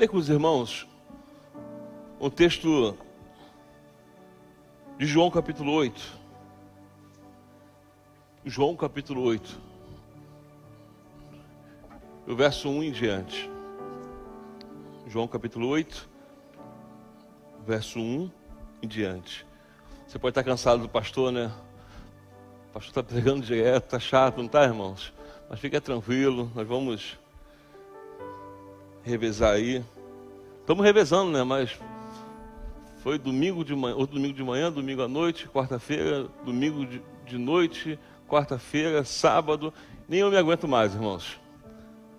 Ler com os irmãos um texto de João capítulo 8. João capítulo 8. O verso 1 em diante. João capítulo 8, verso 1 em diante. Você pode estar cansado do pastor, né? O pastor está pregando direto, está chato, não está, irmãos? Mas fica tranquilo, nós vamos revezar aí. Estamos revezando, né? Mas foi domingo de manhã, domingo de manhã, domingo à noite, quarta-feira, domingo de, de noite, quarta-feira, sábado. Nem eu me aguento mais, irmãos.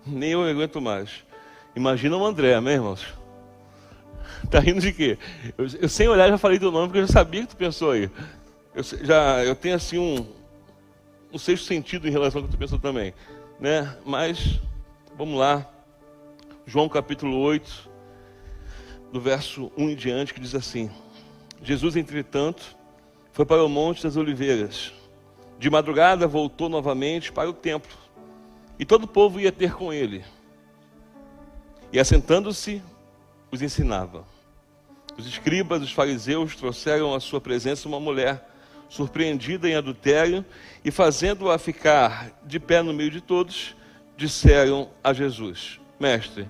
Nem eu me aguento mais. Imagina o André, né, irmãos? Tá rindo de quê? Eu, eu, sem olhar já falei teu nome porque eu já sabia que tu pensou aí. Eu já eu tenho assim um um sexto sentido em relação ao que tu pensou também, né? Mas vamos lá. João capítulo 8, do verso 1 em diante, que diz assim: Jesus, entretanto, foi para o Monte das Oliveiras. De madrugada voltou novamente para o templo, e todo o povo ia ter com ele. E assentando-se, os ensinava. Os escribas, os fariseus trouxeram à sua presença uma mulher surpreendida em adultério e fazendo-a ficar de pé no meio de todos, disseram a Jesus: Mestre,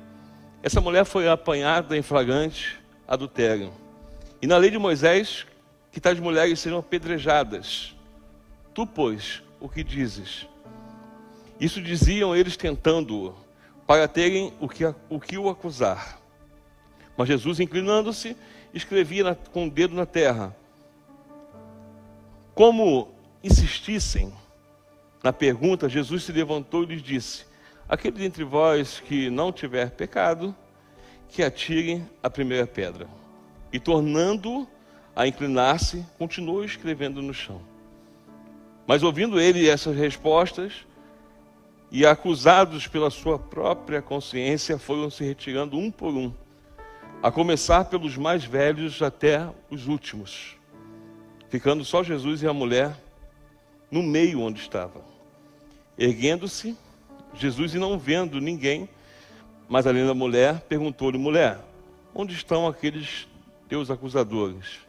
essa mulher foi apanhada em flagrante adultério. E na lei de Moisés, que tais mulheres serão apedrejadas. Tu, pois, o que dizes? Isso diziam eles tentando-o, para terem o que, o que o acusar. Mas Jesus, inclinando-se, escrevia na, com o dedo na terra. Como insistissem na pergunta, Jesus se levantou e lhes disse: Aquele dentre vós que não tiver pecado, que atire a primeira pedra. E tornando a inclinar-se, continuou escrevendo no chão. Mas ouvindo ele essas respostas, e acusados pela sua própria consciência, foram se retirando um por um, a começar pelos mais velhos até os últimos, ficando só Jesus e a mulher no meio onde estava. Erguendo-se, Jesus, e não vendo ninguém, mas além da mulher, perguntou-lhe: mulher, onde estão aqueles teus acusadores?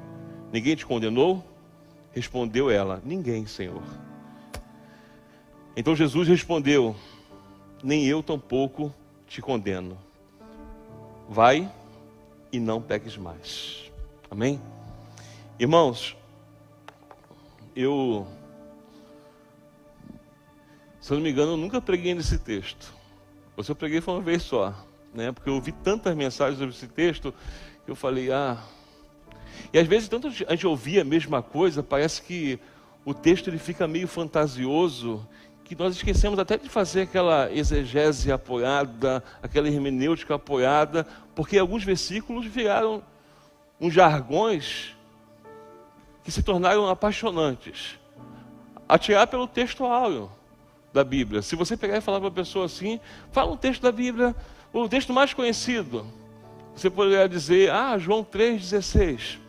Ninguém te condenou? Respondeu ela: Ninguém, Senhor. Então Jesus respondeu: Nem eu tampouco te condeno. Vai e não peques mais. Amém? Irmãos, eu se eu não me engano, eu nunca preguei nesse texto. Você eu preguei foi uma vez só, né? Porque eu ouvi tantas mensagens sobre esse texto que eu falei, ah. E às vezes tanto a gente ouvia a mesma coisa, parece que o texto ele fica meio fantasioso, que nós esquecemos até de fazer aquela exegese apoiada, aquela hermenêutica apoiada, porque alguns versículos viraram uns jargões que se tornaram apaixonantes. Atirar pelo texto áureo da Bíblia. Se você pegar e falar para uma pessoa assim, fala um texto da Bíblia, o texto mais conhecido. Você poderia dizer, ah, João 3,16.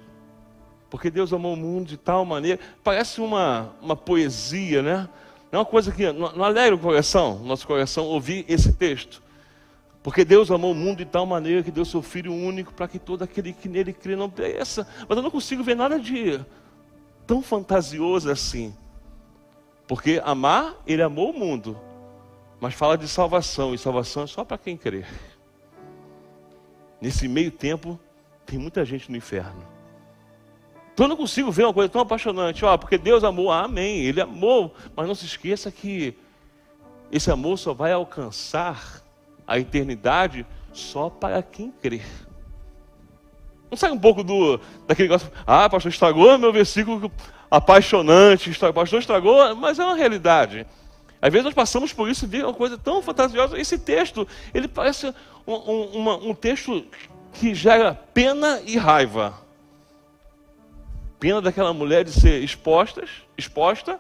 Porque Deus amou o mundo de tal maneira. Parece uma, uma poesia, né? É uma coisa que não, não alegra o coração, nosso coração, ouvir esse texto. Porque Deus amou o mundo de tal maneira que deu seu Filho único para que todo aquele que nele crê não pereça. Mas eu não consigo ver nada de tão fantasioso assim. Porque amar, ele amou o mundo. Mas fala de salvação, e salvação é só para quem crê. Nesse meio tempo, tem muita gente no inferno. Então eu não consigo ver uma coisa tão apaixonante. Ó, porque Deus amou, amém. Ele amou. Mas não se esqueça que esse amor só vai alcançar a eternidade só para quem crê. Não sai um pouco do daquele negócio, ah, pastor, estragou meu versículo apaixonante, pastor estragou, mas é uma realidade. Às vezes nós passamos por isso e vemos uma coisa tão fantasiosa. Esse texto, ele parece um, um, uma, um texto que gera pena e raiva. Pena daquela mulher de ser exposta, exposta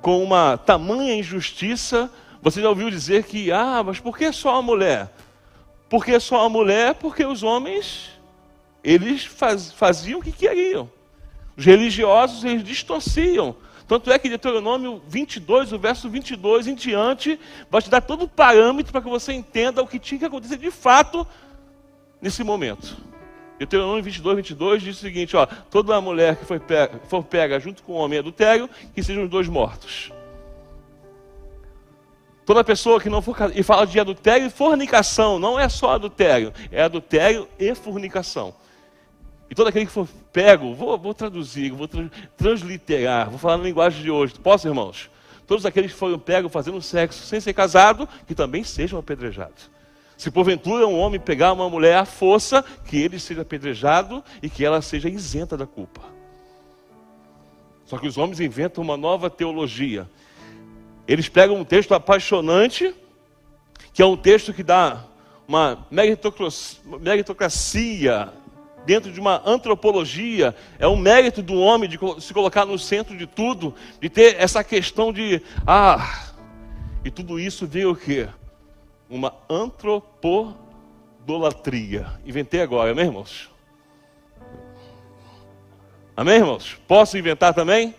com uma tamanha injustiça. Você já ouviu dizer que, ah, mas por que só a mulher? Porque só a mulher? Porque os homens, eles faz, faziam o que queriam. Os religiosos, eles distorciam. Tanto é que Deuteronômio 22, o verso 22 em diante, vai te dar todo o parâmetro para que você entenda o que tinha que acontecer de fato nesse momento. Deuteronômio 22, 22 diz o seguinte: ó, toda mulher que pega, for pega junto com o homem adultério, que sejam os dois mortos. Toda pessoa que não for e fala de adultério e fornicação, não é só adultério, é adultério e fornicação. E todo aquele que for pego, vou, vou traduzir, vou transliterar, vou falar na linguagem de hoje. Posso, irmãos? Todos aqueles que foram pegos fazendo sexo sem ser casado, que também sejam apedrejados. Se porventura um homem pegar uma mulher à força, que ele seja apedrejado e que ela seja isenta da culpa. Só que os homens inventam uma nova teologia. Eles pegam um texto apaixonante, que é um texto que dá uma meritocracia dentro de uma antropologia, é um mérito do homem de se colocar no centro de tudo, de ter essa questão de, ah, e tudo isso veio o quê? Uma antropodolatria. Inventei agora, amém, irmãos? Amém, irmãos? Posso inventar também?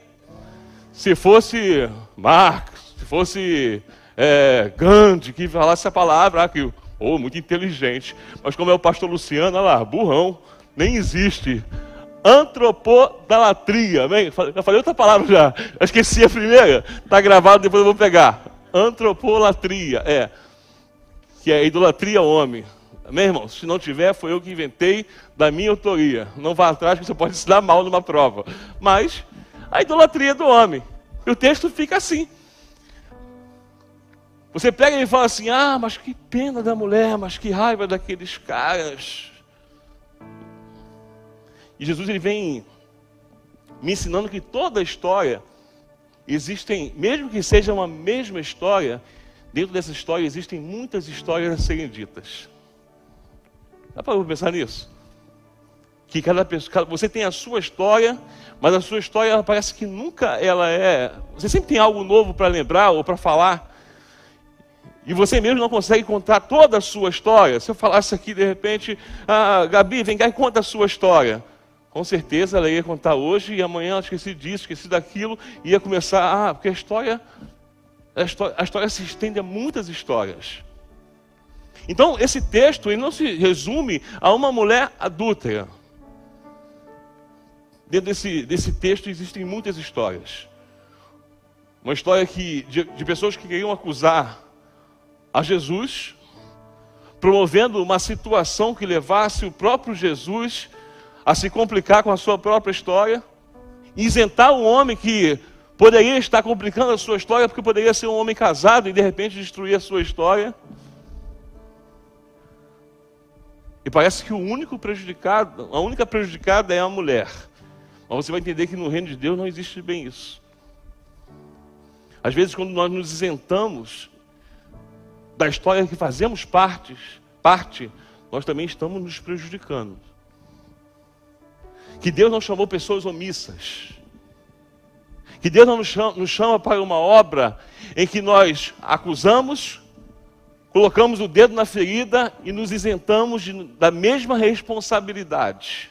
Se fosse Marx, se fosse é, Gandhi que falasse a palavra, ah, que, oh, muito inteligente. Mas como é o pastor Luciano, olha lá, burrão nem existe. Antropodalatria, amém? Já falei outra palavra já. Eu esqueci a primeira. Está gravado, depois eu vou pegar. Antropolatria, é. Que é idolatria ao homem. Amém, irmão? Se não tiver, foi eu que inventei da minha autoria. Não vá atrás que você pode se dar mal numa prova. Mas a idolatria do homem. E o texto fica assim. Você pega e fala assim: ah, mas que pena da mulher, mas que raiva daqueles caras. E Jesus ele vem me ensinando que toda história existem, mesmo que seja uma mesma história, dentro dessa história existem muitas histórias a serem ditas. Dá para pensar nisso? Que cada pessoa, você tem a sua história, mas a sua história parece que nunca ela é. Você sempre tem algo novo para lembrar ou para falar. E você mesmo não consegue contar toda a sua história. Se eu falasse aqui de repente, ah, Gabi, vem cá e conta a sua história. Com certeza ela ia contar hoje e amanhã ela esqueci disso, esqueci daquilo, ia começar, ah, porque a história, a história, a história se estende a muitas histórias. Então, esse texto ele não se resume a uma mulher adúltera. Dentro desse, desse texto existem muitas histórias. Uma história que, de, de pessoas que queriam acusar a Jesus, promovendo uma situação que levasse o próprio Jesus a se complicar com a sua própria história, isentar um homem que poderia estar complicando a sua história, porque poderia ser um homem casado e de repente destruir a sua história. E parece que o único prejudicado, a única prejudicada é a mulher. Mas você vai entender que no reino de Deus não existe bem isso. Às vezes, quando nós nos isentamos da história que fazemos parte, parte, nós também estamos nos prejudicando que Deus não chamou pessoas omissas. Que Deus não nos chama, nos chama para uma obra em que nós acusamos, colocamos o dedo na ferida e nos isentamos de, da mesma responsabilidade.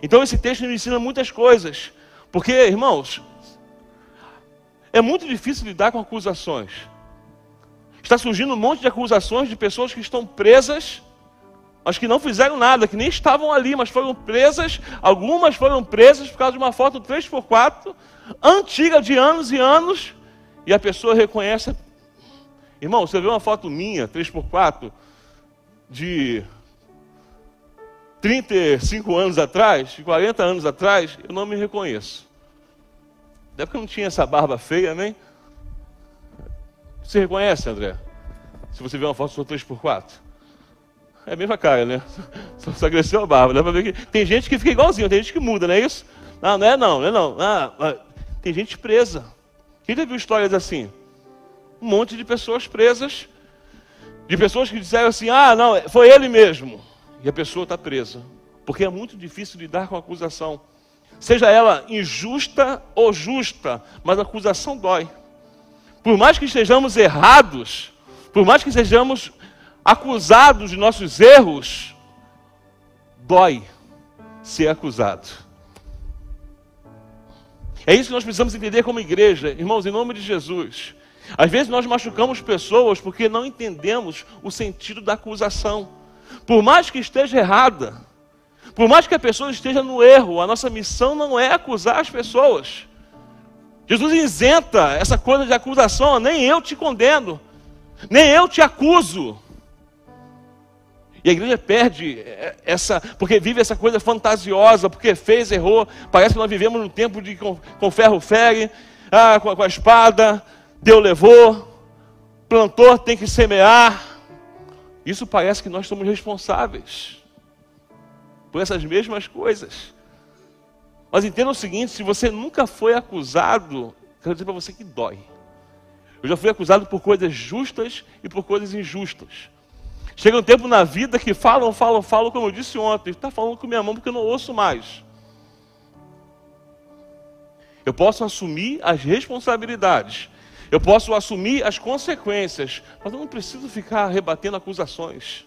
Então esse texto nos ensina muitas coisas. Porque, irmãos, é muito difícil lidar com acusações. Está surgindo um monte de acusações de pessoas que estão presas mas que não fizeram nada, que nem estavam ali, mas foram presas. Algumas foram presas por causa de uma foto 3x4, antiga de anos e anos, e a pessoa reconhece. Irmão, você vê uma foto minha, 3x4, de 35 anos atrás, de 40 anos atrás, eu não me reconheço. Até porque eu não tinha essa barba feia, nem. Você reconhece, André? Se você vê uma foto sua 3x4? É a mesma cara, né? Só, só cresceu a barba. Dá pra ver que tem gente que fica igualzinho, tem gente que muda, não é isso? Não, não é não, não é não. Ah, tem gente presa. Quem já viu histórias assim? Um monte de pessoas presas, de pessoas que disseram assim: ah, não, foi ele mesmo. E a pessoa está presa. Porque é muito difícil lidar com a acusação. Seja ela injusta ou justa, mas a acusação dói. Por mais que estejamos errados, por mais que sejamos acusados de nossos erros, dói ser acusado. É isso que nós precisamos entender como igreja, irmãos, em nome de Jesus. Às vezes nós machucamos pessoas porque não entendemos o sentido da acusação. Por mais que esteja errada, por mais que a pessoa esteja no erro, a nossa missão não é acusar as pessoas. Jesus isenta essa coisa de acusação, nem eu te condeno, nem eu te acuso. E a igreja perde essa, porque vive essa coisa fantasiosa, porque fez, errou. Parece que nós vivemos num tempo de com, com ferro fere, ah, com, com a espada, Deus levou, plantor tem que semear. Isso parece que nós somos responsáveis por essas mesmas coisas. Mas entenda o seguinte: se você nunca foi acusado, quero dizer para você que dói. Eu já fui acusado por coisas justas e por coisas injustas. Chega um tempo na vida que falam, falam, falam, como eu disse ontem, está falando com minha mão porque eu não ouço mais. Eu posso assumir as responsabilidades, eu posso assumir as consequências, mas eu não preciso ficar rebatendo acusações.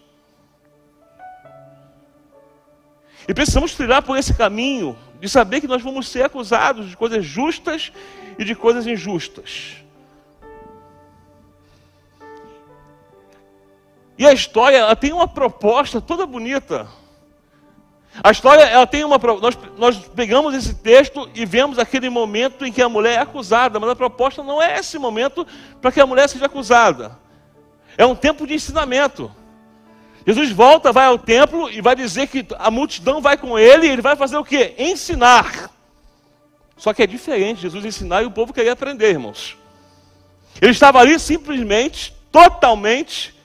E precisamos trilhar por esse caminho de saber que nós vamos ser acusados de coisas justas e de coisas injustas. E a história ela tem uma proposta toda bonita. A história ela tem uma nós, nós pegamos esse texto e vemos aquele momento em que a mulher é acusada, mas a proposta não é esse momento para que a mulher seja acusada. É um tempo de ensinamento. Jesus volta, vai ao templo e vai dizer que a multidão vai com ele e ele vai fazer o quê? Ensinar. Só que é diferente Jesus ensinar e o povo queria aprender, irmãos. Ele estava ali simplesmente, totalmente,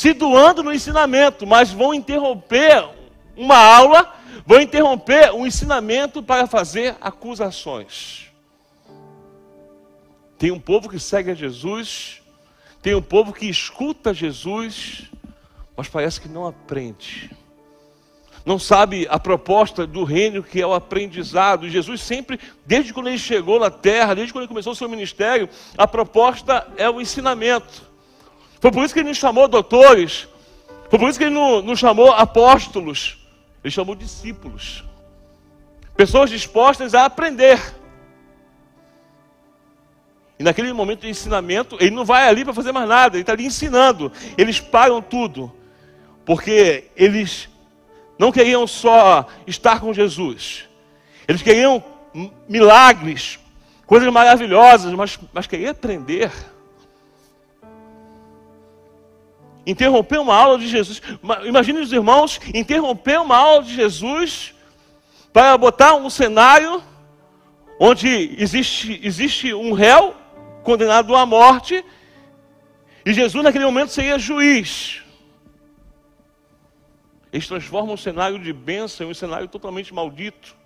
se doando no ensinamento, mas vão interromper uma aula, vão interromper um ensinamento para fazer acusações. Tem um povo que segue a Jesus, tem um povo que escuta Jesus, mas parece que não aprende. Não sabe a proposta do reino que é o aprendizado. Jesus sempre, desde quando ele chegou na terra, desde quando ele começou o seu ministério, a proposta é o ensinamento. Foi por isso que ele nos chamou doutores, foi por isso que ele nos chamou apóstolos, ele chamou discípulos. Pessoas dispostas a aprender. E naquele momento de ensinamento, ele não vai ali para fazer mais nada, ele está ali ensinando. Eles param tudo porque eles não queriam só estar com Jesus, eles queriam milagres, coisas maravilhosas, mas, mas queriam aprender. Interromper uma aula de Jesus. Imagine os irmãos interromper uma aula de Jesus para botar um cenário onde existe, existe um réu condenado à morte e Jesus naquele momento seria juiz. Eles transformam um cenário de bênção em um cenário totalmente maldito.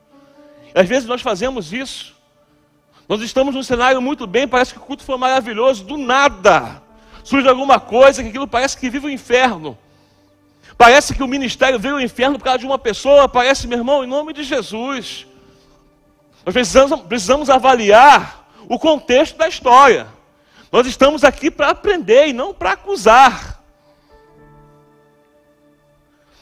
Às vezes nós fazemos isso. Nós estamos num cenário muito bem, parece que o culto foi maravilhoso, do nada. Surge alguma coisa que aquilo parece que vive o inferno. Parece que o ministério veio ao inferno por causa de uma pessoa. Parece, meu irmão, em nome de Jesus. Nós precisamos, precisamos avaliar o contexto da história. Nós estamos aqui para aprender e não para acusar.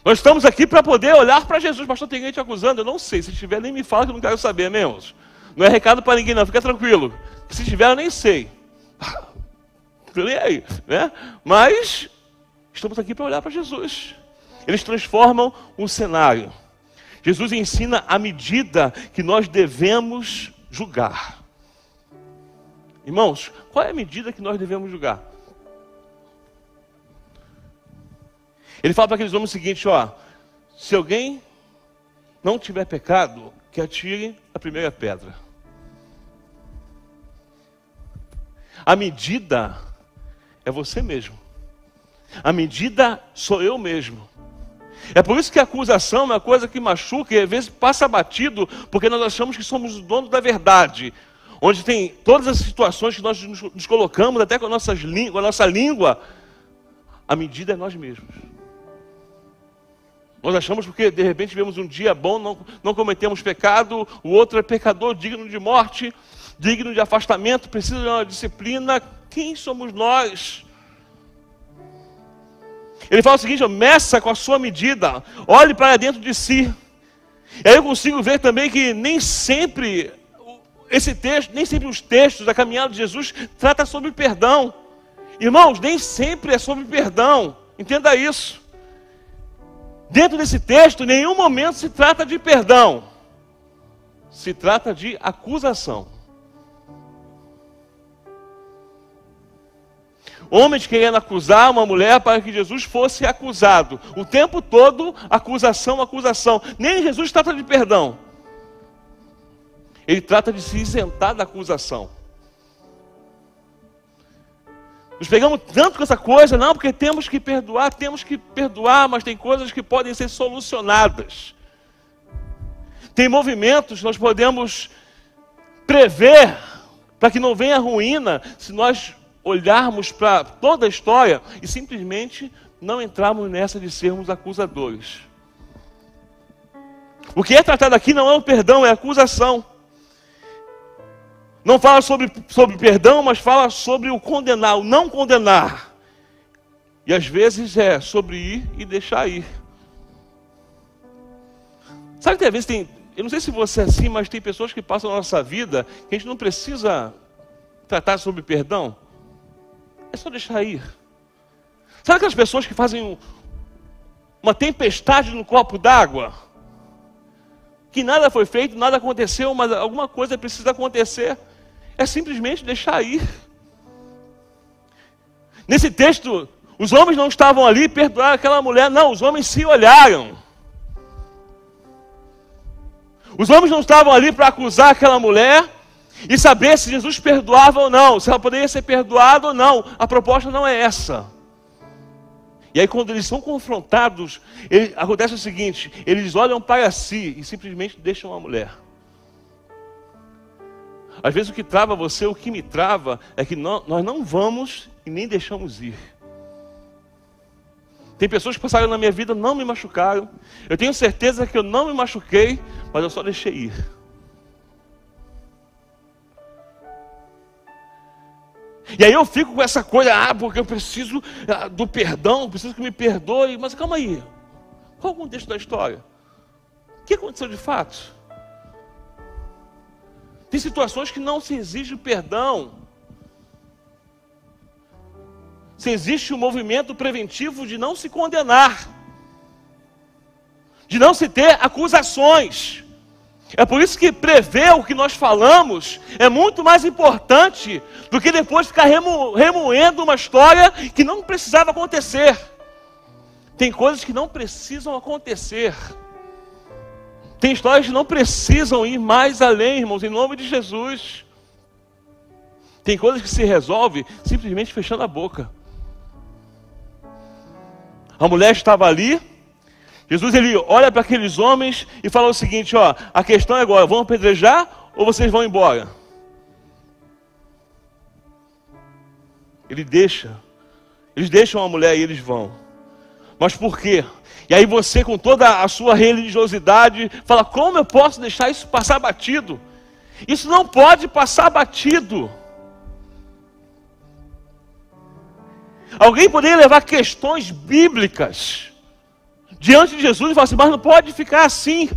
Nós estamos aqui para poder olhar para Jesus. Pastor, tem gente acusando? Eu não sei. Se tiver, nem me fala que eu não quero saber, meus. Não é recado para ninguém, não. Fica tranquilo. Se tiver, eu nem sei. Nem aí, né? Mas estamos aqui para olhar para Jesus. Eles transformam o cenário. Jesus ensina a medida que nós devemos julgar. Irmãos, qual é a medida que nós devemos julgar? Ele fala para aqueles homens o seguinte: ó, se alguém não tiver pecado, que atire a primeira pedra. A medida é você mesmo. A medida sou eu mesmo. É por isso que a acusação é uma coisa que machuca e às vezes passa batido, porque nós achamos que somos o dono da verdade. Onde tem todas as situações que nós nos, colocamos, até com, com a nossa língua, a medida é nós mesmos. Nós achamos porque de repente tivemos um dia bom, não, não cometemos pecado, o outro é pecador, digno de morte, digno de afastamento, precisa de uma disciplina. Quem somos nós? Ele fala o seguinte: meça com a sua medida, olhe para dentro de si. E aí eu consigo ver também que nem sempre esse texto, nem sempre os textos da caminhada de Jesus trata sobre perdão. Irmãos, nem sempre é sobre perdão. Entenda isso. Dentro desse texto, em nenhum momento se trata de perdão. Se trata de acusação. Homens querendo acusar uma mulher para que Jesus fosse acusado. O tempo todo, acusação, acusação. Nem Jesus trata de perdão. Ele trata de se isentar da acusação. Nos pegamos tanto com essa coisa, não, porque temos que perdoar, temos que perdoar, mas tem coisas que podem ser solucionadas. Tem movimentos que nós podemos prever para que não venha ruína se nós olharmos para toda a história e simplesmente não entrarmos nessa de sermos acusadores. O que é tratado aqui não é o perdão, é a acusação. Não fala sobre, sobre perdão, mas fala sobre o condenar, o não condenar. E às vezes é sobre ir e deixar ir. Sabe que às vezes tem, eu não sei se você é assim, mas tem pessoas que passam a nossa vida que a gente não precisa tratar sobre perdão. É só deixar ir. Sabe aquelas pessoas que fazem uma tempestade no copo d'água? Que nada foi feito, nada aconteceu, mas alguma coisa precisa acontecer é simplesmente deixar ir. Nesse texto, os homens não estavam ali perdoar aquela mulher, não, os homens se olharam. Os homens não estavam ali para acusar aquela mulher e saber se Jesus perdoava ou não, se ela poderia ser perdoada ou não. A proposta não é essa. E aí, quando eles são confrontados, ele, acontece o seguinte: eles olham para si e simplesmente deixam a mulher. Às vezes o que trava você, o que me trava, é que nós não vamos e nem deixamos ir. Tem pessoas que passaram na minha vida, não me machucaram. Eu tenho certeza que eu não me machuquei, mas eu só deixei ir. E aí eu fico com essa coisa, ah, porque eu preciso ah, do perdão, preciso que me perdoe. Mas calma aí, qual o contexto da história? O que aconteceu de fato? Tem situações que não se exige perdão. Se existe um movimento preventivo de não se condenar, de não se ter acusações. É por isso que prever o que nós falamos é muito mais importante do que depois ficar remo, remoendo uma história que não precisava acontecer. Tem coisas que não precisam acontecer. Tem histórias que não precisam ir mais além, irmãos, em nome de Jesus. Tem coisas que se resolve simplesmente fechando a boca. A mulher estava ali, Jesus ele olha para aqueles homens e fala o seguinte: ó, a questão é agora, vão apedrejar ou vocês vão embora? Ele deixa, eles deixam a mulher e eles vão. Mas por quê? E aí você, com toda a sua religiosidade, fala: como eu posso deixar isso passar batido? Isso não pode passar batido. Alguém poderia levar questões bíblicas diante de Jesus e falar assim: mas não pode ficar assim.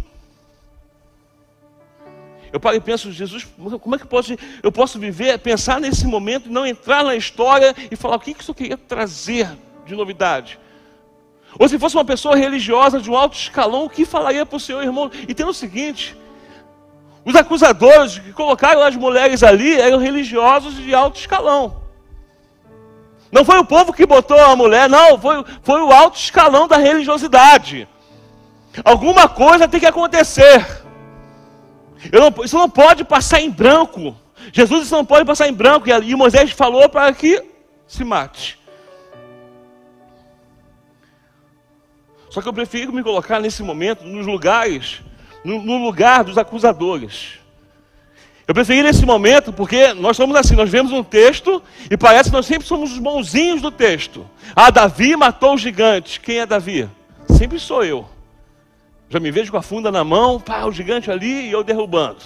Eu paro e penso, Jesus, como é que eu posso, eu posso viver, pensar nesse momento não entrar na história e falar o que isso queria trazer de novidade? Ou se fosse uma pessoa religiosa de um alto escalão, o que falaria para o Senhor, irmão? E tem o seguinte: os acusadores que colocaram as mulheres ali eram religiosos de alto escalão. Não foi o povo que botou a mulher, não, foi, foi o alto escalão da religiosidade. Alguma coisa tem que acontecer. Não, isso não pode passar em branco. Jesus isso não pode passar em branco. E Moisés falou para que se mate. Só que eu prefiro me colocar nesse momento nos lugares, no, no lugar dos acusadores. Eu preferi nesse momento porque nós somos assim, nós vemos um texto e parece que nós sempre somos os bonzinhos do texto. Ah, Davi matou o gigante. Quem é Davi? Sempre sou eu. Já me vejo com a funda na mão, pá, o gigante ali e eu derrubando.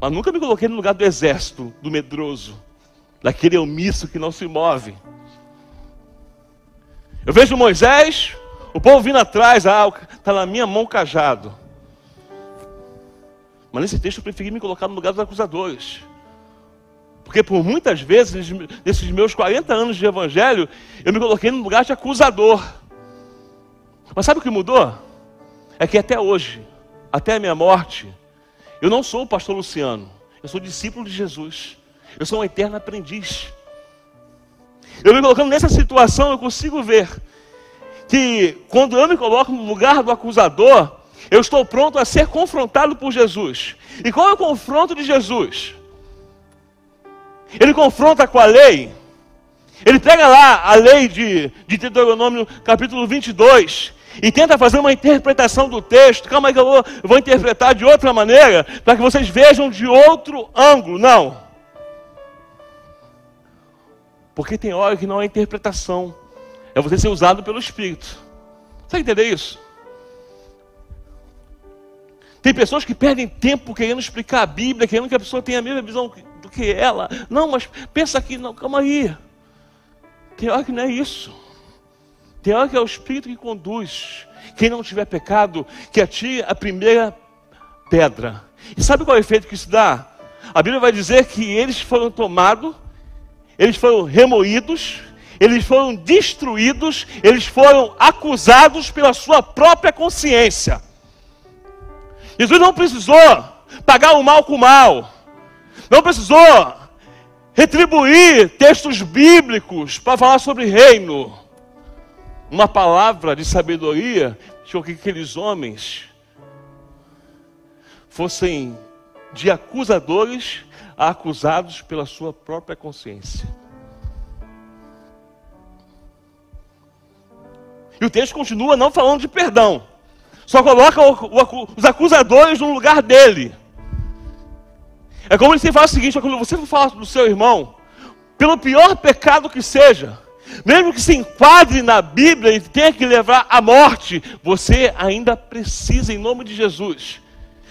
Mas nunca me coloquei no lugar do exército, do medroso, daquele omisso que não se move. Eu vejo Moisés, o povo vindo atrás, ah, está na minha mão cajado. Mas nesse texto eu preferi me colocar no lugar dos acusadores. Porque por muitas vezes, nesses meus 40 anos de evangelho, eu me coloquei no lugar de acusador. Mas sabe o que mudou? É que até hoje, até a minha morte, eu não sou o pastor Luciano, eu sou discípulo de Jesus. Eu sou um eterno aprendiz. Eu me colocando nessa situação, eu consigo ver que quando eu me coloco no lugar do acusador, eu estou pronto a ser confrontado por Jesus. E qual é o confronto de Jesus? Ele confronta com a lei. Ele pega lá a lei de, de Deuteronômio, capítulo 22, e tenta fazer uma interpretação do texto. Calma aí que eu vou, vou interpretar de outra maneira, para que vocês vejam de outro ângulo. Não. Porque tem hora que não é interpretação, é você ser usado pelo Espírito. Você entender isso? Tem pessoas que perdem tempo querendo explicar a Bíblia, querendo que a pessoa tenha a mesma visão do que ela. Não, mas pensa aqui, não, calma aí. Tem hora que não é isso. Tem hora que é o Espírito que conduz. Quem não tiver pecado, que atire a primeira pedra. E sabe qual é o efeito que isso dá? A Bíblia vai dizer que eles foram tomados, eles foram remoídos, eles foram destruídos, eles foram acusados pela sua própria consciência. Jesus não precisou pagar o mal com o mal, não precisou retribuir textos bíblicos para falar sobre reino. Uma palavra de sabedoria deixou que aqueles homens fossem de acusadores a acusados pela sua própria consciência. E o texto continua não falando de perdão. Só coloca o, o, os acusadores no lugar dele. É como se fala o seguinte: quando você for falar do seu irmão, pelo pior pecado que seja, mesmo que se enquadre na Bíblia e tenha que levar à morte, você ainda precisa, em nome de Jesus,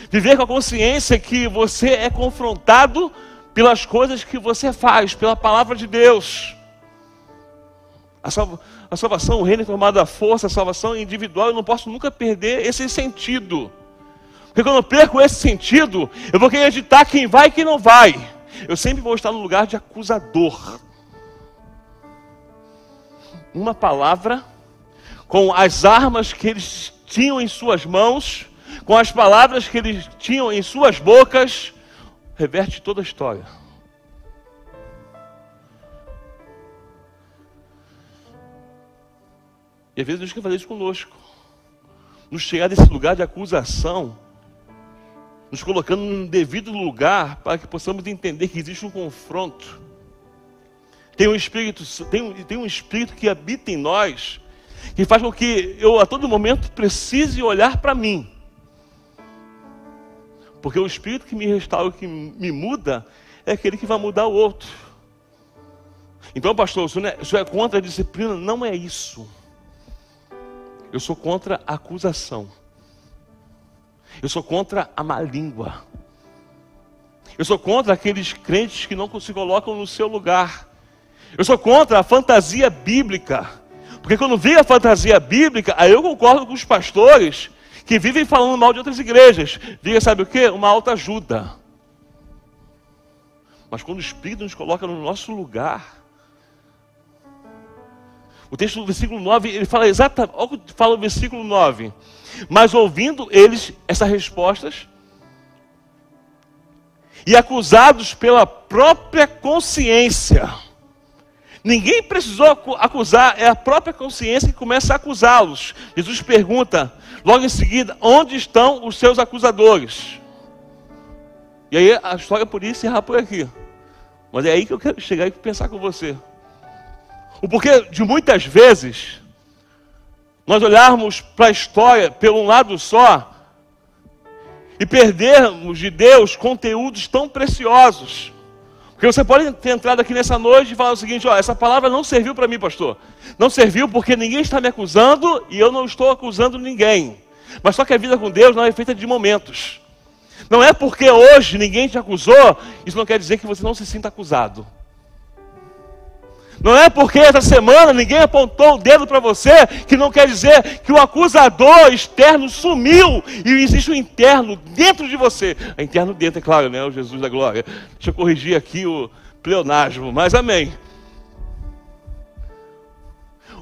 viver com a consciência que você é confrontado pelas coisas que você faz, pela palavra de Deus. A salvação a salvação, o reino é formado a força, a salvação é individual, eu não posso nunca perder esse sentido. Porque quando eu perco esse sentido, eu vou querer editar quem vai e quem não vai. Eu sempre vou estar no lugar de acusador. Uma palavra, com as armas que eles tinham em suas mãos, com as palavras que eles tinham em suas bocas, reverte toda a história. E às vezes Deus quer fazer isso conosco. Nos chegar desse lugar de acusação, nos colocando num devido lugar para que possamos entender que existe um confronto. Tem um espírito, tem tem um espírito que habita em nós, que faz com que eu a todo momento precise olhar para mim. Porque o espírito que me restaura, que me muda, é aquele que vai mudar o outro. Então, pastor, isso é, isso é contra a disciplina? Não é isso. Eu sou contra a acusação. Eu sou contra a má língua. Eu sou contra aqueles crentes que não se colocam no seu lugar. Eu sou contra a fantasia bíblica. Porque quando vem a fantasia bíblica, aí eu concordo com os pastores que vivem falando mal de outras igrejas. Vira, sabe o que? Uma alta ajuda. Mas quando o Espírito nos coloca no nosso lugar, o texto do versículo 9, ele fala exatamente, olha o que fala o versículo 9. Mas ouvindo eles essas respostas, e acusados pela própria consciência, ninguém precisou acusar, é a própria consciência que começa a acusá-los. Jesus pergunta, logo em seguida, onde estão os seus acusadores? E aí a história por isso encerra por aqui. Mas é aí que eu quero chegar e pensar com você. O porquê de muitas vezes nós olharmos para a história pelo um lado só e perdermos de Deus conteúdos tão preciosos. Porque você pode ter entrado aqui nessa noite e falar o seguinte: ó, essa palavra não serviu para mim, pastor. Não serviu porque ninguém está me acusando e eu não estou acusando ninguém. Mas só que a vida com Deus não é feita de momentos. Não é porque hoje ninguém te acusou, isso não quer dizer que você não se sinta acusado. Não é porque essa semana ninguém apontou o dedo para você que não quer dizer que o acusador externo sumiu e existe o um interno dentro de você. O interno dentro, é claro, né? O Jesus da glória. Deixa eu corrigir aqui o pleonasmo, mas amém.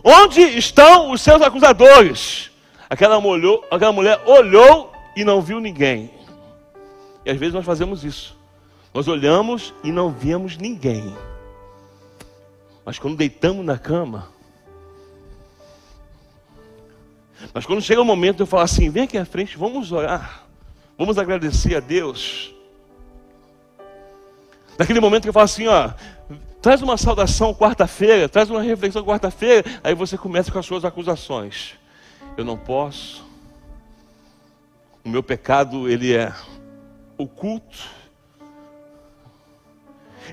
Onde estão os seus acusadores? Aquela, molhou, aquela mulher olhou e não viu ninguém. E às vezes nós fazemos isso. Nós olhamos e não vemos ninguém. Mas quando deitamos na cama, mas quando chega o momento de eu falar assim, vem aqui à frente, vamos orar, vamos agradecer a Deus. Naquele momento que eu falo assim, ó, traz uma saudação quarta-feira, traz uma reflexão quarta-feira, aí você começa com as suas acusações. Eu não posso. O meu pecado, ele é oculto.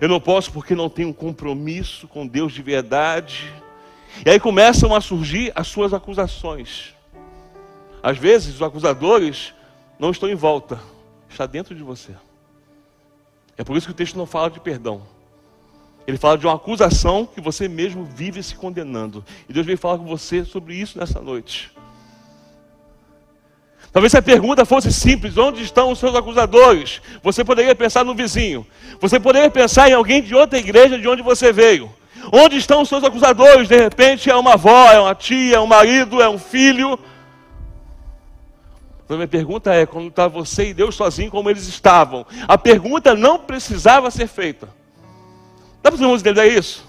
Eu não posso porque não tenho um compromisso com Deus de verdade. E aí começam a surgir as suas acusações. Às vezes os acusadores não estão em volta, está dentro de você. É por isso que o texto não fala de perdão. Ele fala de uma acusação que você mesmo vive se condenando. E Deus veio falar com você sobre isso nessa noite. Talvez se a pergunta fosse simples: onde estão os seus acusadores? Você poderia pensar no vizinho. Você poderia pensar em alguém de outra igreja de onde você veio. Onde estão os seus acusadores? De repente é uma avó, é uma tia, é um marido, é um filho. Então, minha pergunta é: quando está você e Deus sozinho, como eles estavam? A pergunta não precisava ser feita. Dá para os irmãos entender isso?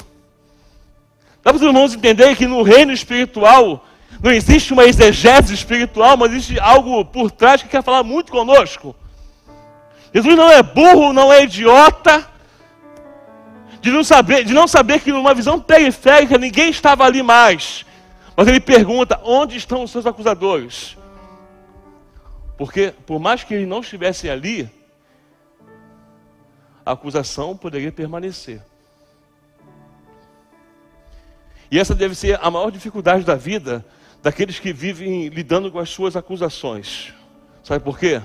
Dá para os irmãos entender que no reino espiritual não existe uma exegese espiritual, mas existe algo por trás que quer falar muito conosco. Jesus não é burro, não é idiota, de não saber, de não saber que numa visão periférica ninguém estava ali mais. Mas ele pergunta: onde estão os seus acusadores? Porque, por mais que ele não estivesse ali, a acusação poderia permanecer. E essa deve ser a maior dificuldade da vida daqueles que vivem lidando com as suas acusações. Sabe por quê?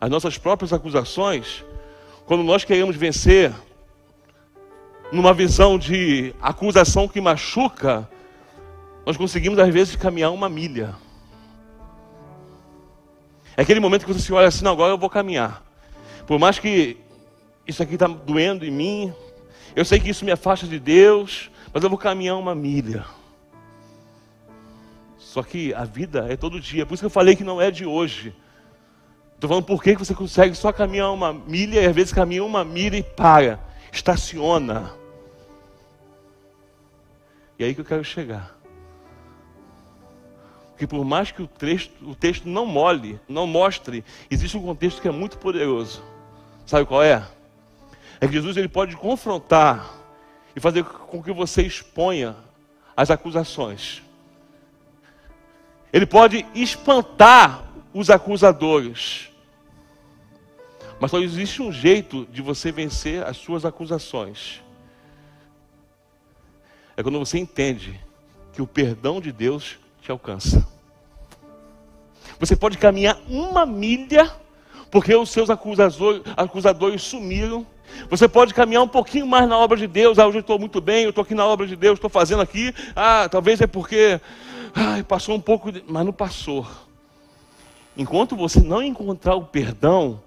As nossas próprias acusações, quando nós queremos vencer numa visão de acusação que machuca, nós conseguimos às vezes caminhar uma milha. É aquele momento que você olha assim, não, agora eu vou caminhar. Por mais que isso aqui está doendo em mim, eu sei que isso me afasta de Deus, mas eu vou caminhar uma milha. Só que a vida é todo dia. Por isso que eu falei que não é de hoje. Estou falando por que você consegue só caminhar uma milha e às vezes caminha uma milha e para. Estaciona. E é aí que eu quero chegar. Porque por mais que o texto, o texto não mole, não mostre, existe um contexto que é muito poderoso. Sabe qual é? É que Jesus ele pode confrontar e fazer com que você exponha as acusações. Ele pode espantar os acusadores. Mas só existe um jeito de você vencer as suas acusações. É quando você entende que o perdão de Deus te alcança. Você pode caminhar uma milha, porque os seus acusadores, acusadores sumiram. Você pode caminhar um pouquinho mais na obra de Deus. Ah, hoje eu estou muito bem, eu estou aqui na obra de Deus, estou fazendo aqui. Ah, talvez é porque Ai, passou um pouco, de... mas não passou. Enquanto você não encontrar o perdão,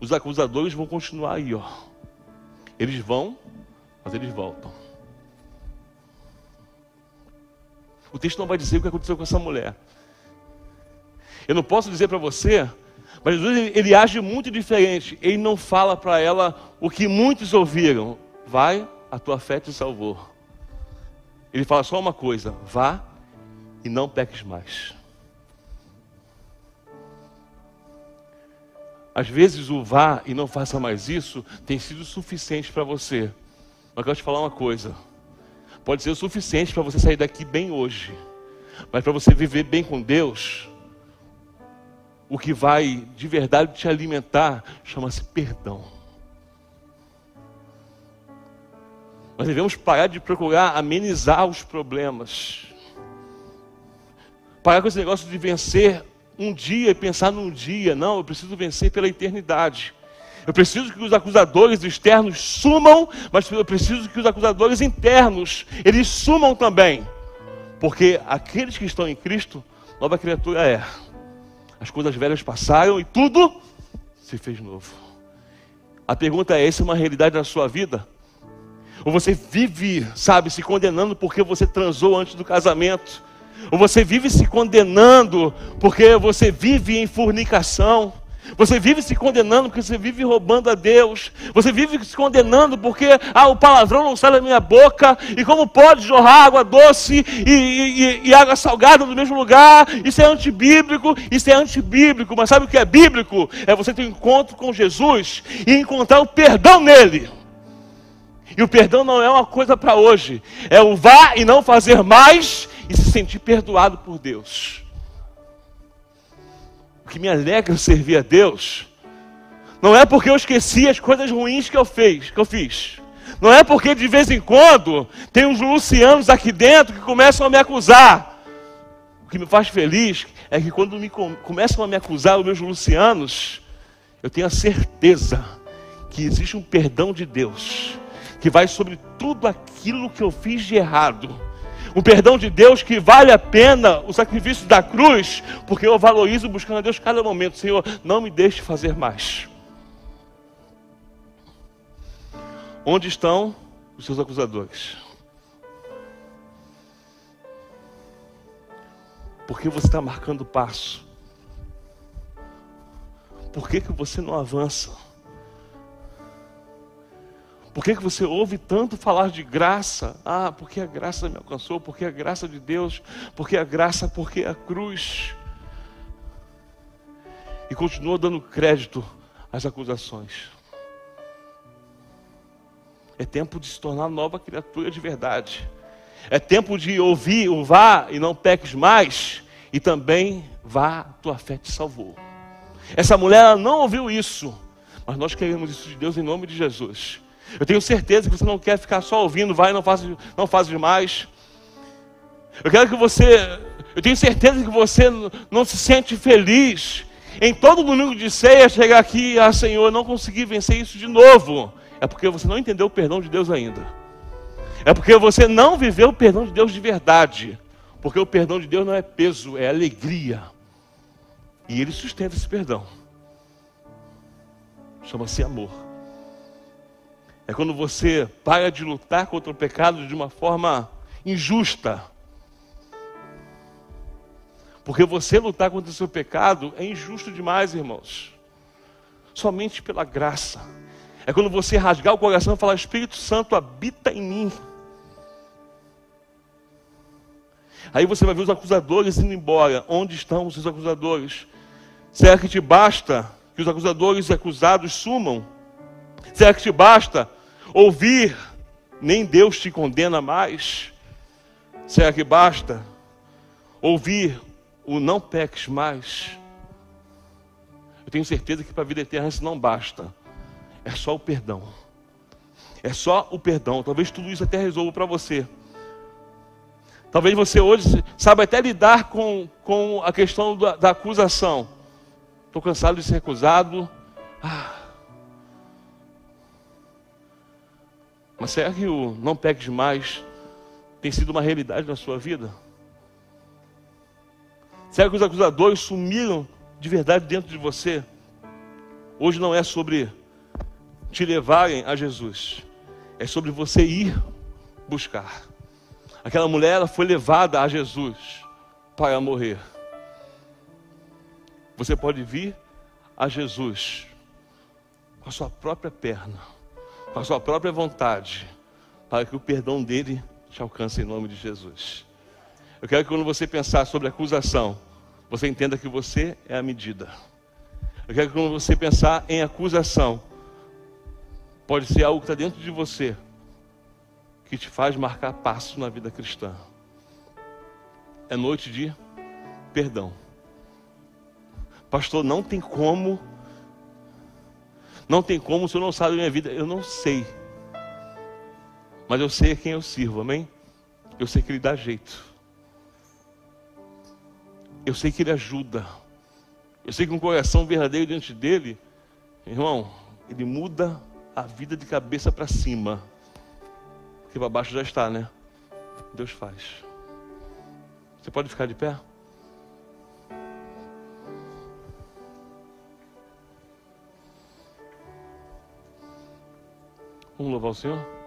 os acusadores vão continuar aí, ó. Eles vão, mas eles voltam. O texto não vai dizer o que aconteceu com essa mulher. Eu não posso dizer para você, mas Jesus ele, ele, age muito diferente. Ele não fala para ela o que muitos ouviram: vai, a tua fé te salvou. Ele fala só uma coisa: vá e não peques mais. Às vezes o vá e não faça mais isso tem sido suficiente para você. Mas quero te falar uma coisa. Pode ser o suficiente para você sair daqui bem hoje. Mas para você viver bem com Deus, o que vai de verdade te alimentar chama-se perdão. Nós devemos parar de procurar amenizar os problemas. Parar com esse negócio de vencer um dia e pensar num dia. Não, eu preciso vencer pela eternidade. Eu preciso que os acusadores externos sumam, mas eu preciso que os acusadores internos, eles sumam também. Porque aqueles que estão em Cristo, nova criatura é. As coisas velhas passaram e tudo se fez novo. A pergunta é: essa é uma realidade na sua vida? Ou você vive, sabe, se condenando porque você transou antes do casamento? Ou você vive se condenando porque você vive em fornicação? Você vive se condenando porque você vive roubando a Deus. Você vive se condenando porque ah, o palavrão não sai da minha boca. E como pode jorrar água doce e, e, e água salgada no mesmo lugar? Isso é antibíblico, isso é antibíblico. Mas sabe o que é bíblico? É você ter um encontro com Jesus e encontrar o perdão nele. E o perdão não é uma coisa para hoje. É o vá e não fazer mais e se sentir perdoado por Deus que me alegra servir a Deus, não é porque eu esqueci as coisas ruins que eu, fez, que eu fiz. Não é porque de vez em quando tem uns lucianos aqui dentro que começam a me acusar. O que me faz feliz é que quando me começam a me acusar, os meus lucianos, eu tenho a certeza que existe um perdão de Deus que vai sobre tudo aquilo que eu fiz de errado o perdão de Deus que vale a pena o sacrifício da cruz, porque eu valorizo buscando a Deus cada momento. Senhor, não me deixe fazer mais. Onde estão os seus acusadores? Por que você está marcando passo? Por que, que você não avança? Por que, que você ouve tanto falar de graça? Ah, porque a graça me alcançou, porque a graça de Deus, porque a graça, porque a cruz. E continua dando crédito às acusações. É tempo de se tornar nova criatura de verdade. É tempo de ouvir o vá e não peques mais. E também vá, tua fé te salvou. Essa mulher não ouviu isso. Mas nós queremos isso de Deus em nome de Jesus. Eu tenho certeza que você não quer ficar só ouvindo, vai, não faz, não faz demais. Eu quero que você, eu tenho certeza que você não se sente feliz em todo domingo de ceia chegar aqui, ah Senhor, não consegui vencer isso de novo. É porque você não entendeu o perdão de Deus ainda. É porque você não viveu o perdão de Deus de verdade. Porque o perdão de Deus não é peso, é alegria. E Ele sustenta esse perdão. Chama-se amor. É quando você para de lutar contra o pecado de uma forma injusta. Porque você lutar contra o seu pecado é injusto demais, irmãos. Somente pela graça. É quando você rasgar o coração e falar: Espírito Santo habita em mim. Aí você vai ver os acusadores indo embora. Onde estão os seus acusadores? Será que te basta que os acusadores acusados sumam? Será que te basta ouvir, nem Deus te condena mais. Será que basta ouvir o não peques mais? Eu tenho certeza que para a vida eterna isso não basta. É só o perdão. É só o perdão. Talvez tudo isso até resolva para você. Talvez você hoje saiba até lidar com, com a questão da, da acusação. Estou cansado de ser acusado. Ah, Mas será que o não peques mais tem sido uma realidade na sua vida? Será que os acusadores sumiram de verdade dentro de você? Hoje não é sobre te levarem a Jesus, é sobre você ir buscar. Aquela mulher ela foi levada a Jesus para morrer. Você pode vir a Jesus com a sua própria perna com a sua própria vontade, para que o perdão dele te alcance em nome de Jesus. Eu quero que quando você pensar sobre acusação, você entenda que você é a medida. Eu quero que quando você pensar em acusação, pode ser algo que está dentro de você, que te faz marcar passo na vida cristã. É noite de perdão. Pastor, não tem como não tem como, o Senhor não sabe da minha vida. Eu não sei. Mas eu sei a quem eu sirvo, amém? Eu sei que Ele dá jeito. Eu sei que Ele ajuda. Eu sei que um coração verdadeiro diante dele, irmão, ele muda a vida de cabeça para cima. Porque para baixo já está, né? Deus faz. Você pode ficar de pé? Vamos louvar o Senhor?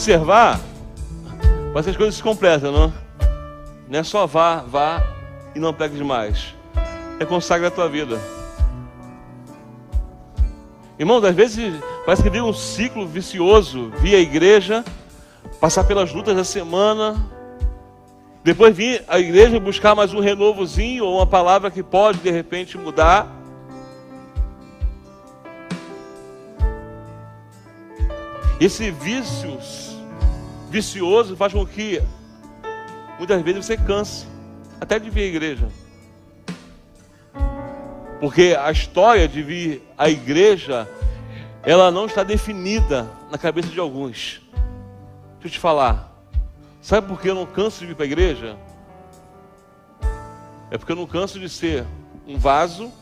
Observar, mas as coisas se completam, não? Não é só vá, vá e não pegue demais. É consagra a tua vida. Irmãos, às vezes parece que vive um ciclo vicioso. Via a igreja, passar pelas lutas da semana, depois vir à igreja buscar mais um renovozinho ou uma palavra que pode de repente mudar. Esse vícios vicioso faz com que muitas vezes você canse até de vir à igreja. Porque a história de vir à igreja, ela não está definida na cabeça de alguns. Deixa eu te falar. Sabe por que eu não canso de vir para a igreja? É porque eu não canso de ser um vaso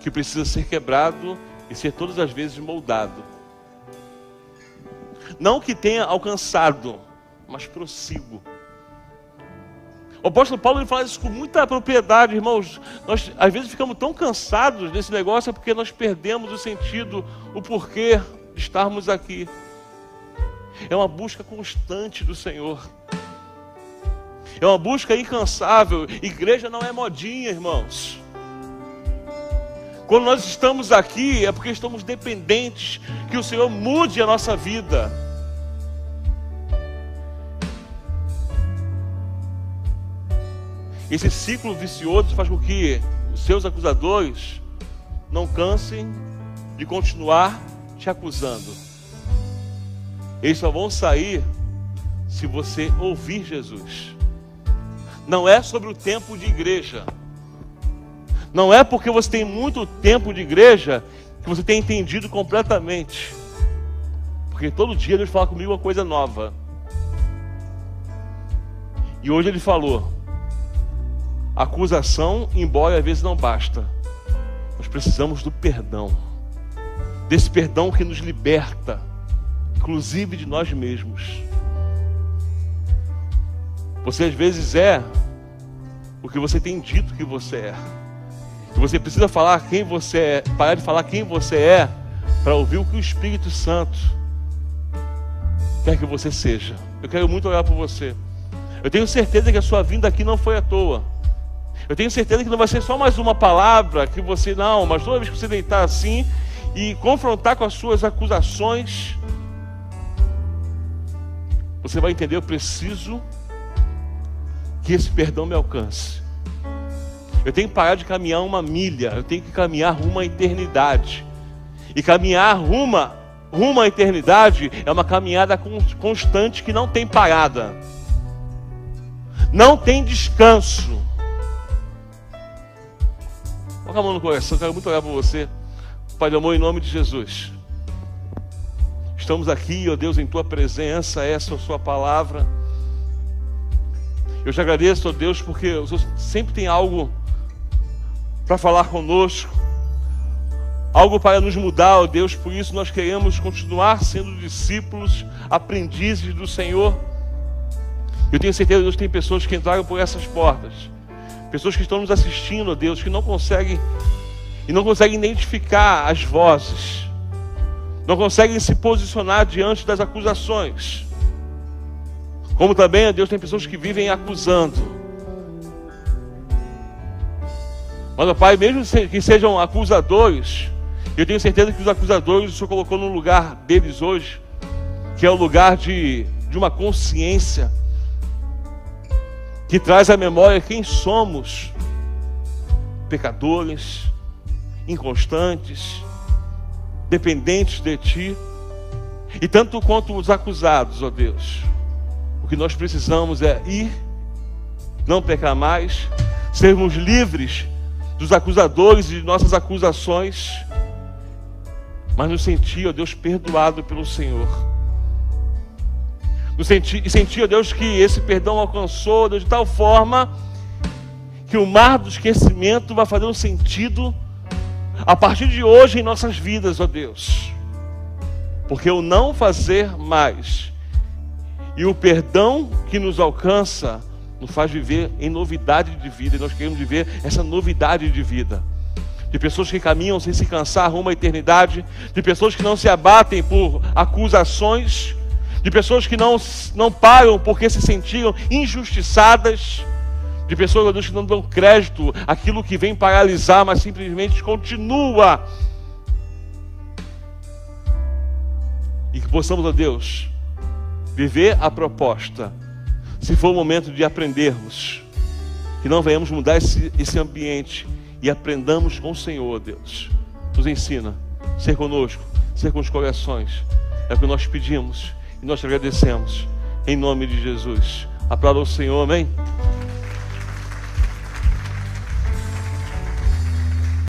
que precisa ser quebrado e ser todas as vezes moldado. Não que tenha alcançado, mas prossigo. O apóstolo Paulo ele fala isso com muita propriedade, irmãos. Nós às vezes ficamos tão cansados desse negócio porque nós perdemos o sentido, o porquê de estarmos aqui. É uma busca constante do Senhor. É uma busca incansável. Igreja não é modinha, irmãos. Quando nós estamos aqui é porque estamos dependentes que o Senhor mude a nossa vida. Esse ciclo vicioso faz com que os seus acusadores não cansem de continuar te acusando. Eles só vão sair se você ouvir Jesus. Não é sobre o tempo de igreja. Não é porque você tem muito tempo de igreja que você tem entendido completamente. Porque todo dia Deus fala comigo uma coisa nova. E hoje ele falou: Acusação, embora às vezes não basta, nós precisamos do perdão, desse perdão que nos liberta, inclusive de nós mesmos. Você às vezes é o que você tem dito que você é. E você precisa falar quem você é, parar de falar quem você é, para ouvir o que o Espírito Santo quer que você seja. Eu quero muito olhar por você. Eu tenho certeza que a sua vinda aqui não foi à toa. Eu tenho certeza que não vai ser só mais uma palavra que você, não, mas toda vez que você deitar assim e confrontar com as suas acusações, você vai entender: eu preciso que esse perdão me alcance. Eu tenho que parar de caminhar uma milha, eu tenho que caminhar rumo à eternidade. E caminhar rumo, rumo à eternidade é uma caminhada constante que não tem parada, não tem descanso. Coloca a mão no coração, quero muito orar por você. Pai amor, em nome de Jesus. Estamos aqui, ó Deus, em tua presença, essa é a sua palavra. Eu te agradeço, ó Deus, porque o Senhor sempre tem algo para falar conosco, algo para nos mudar, ó Deus, por isso nós queremos continuar sendo discípulos, aprendizes do Senhor. Eu tenho certeza, que tem pessoas que entraram por essas portas Pessoas que estão nos assistindo, ó Deus, que não conseguem e não conseguem identificar as vozes, não conseguem se posicionar diante das acusações. Como também, ó Deus, tem pessoas que vivem acusando. Mas, ó Pai, mesmo que sejam acusadores, eu tenho certeza que os acusadores o Senhor colocou no lugar deles hoje, que é o lugar de, de uma consciência que traz à memória quem somos: pecadores, inconstantes, dependentes de Ti. E tanto quanto os acusados, ó Deus, o que nós precisamos é ir, não pecar mais, sermos livres dos acusadores e de nossas acusações, mas nos sentir, ó Deus, perdoado pelo Senhor e sentir, Deus, que esse perdão alcançou, Deus, de tal forma que o mar do esquecimento vai fazer um sentido a partir de hoje em nossas vidas, ó Deus. Porque o não fazer mais e o perdão que nos alcança nos faz viver em novidade de vida, e nós queremos viver essa novidade de vida. De pessoas que caminham sem se cansar rumo à eternidade, de pessoas que não se abatem por acusações, de pessoas que não, não pagam porque se sentiram injustiçadas, de pessoas Deus, que não dão crédito àquilo que vem paralisar, mas simplesmente continua. E que possamos, ó Deus, viver a proposta, se for o momento de aprendermos, que não venhamos mudar esse, esse ambiente e aprendamos com o Senhor, Deus. Nos ensina, ser conosco, ser com os corações. É o que nós pedimos e nós te agradecemos. Em nome de Jesus. Aplauda o Senhor, amém?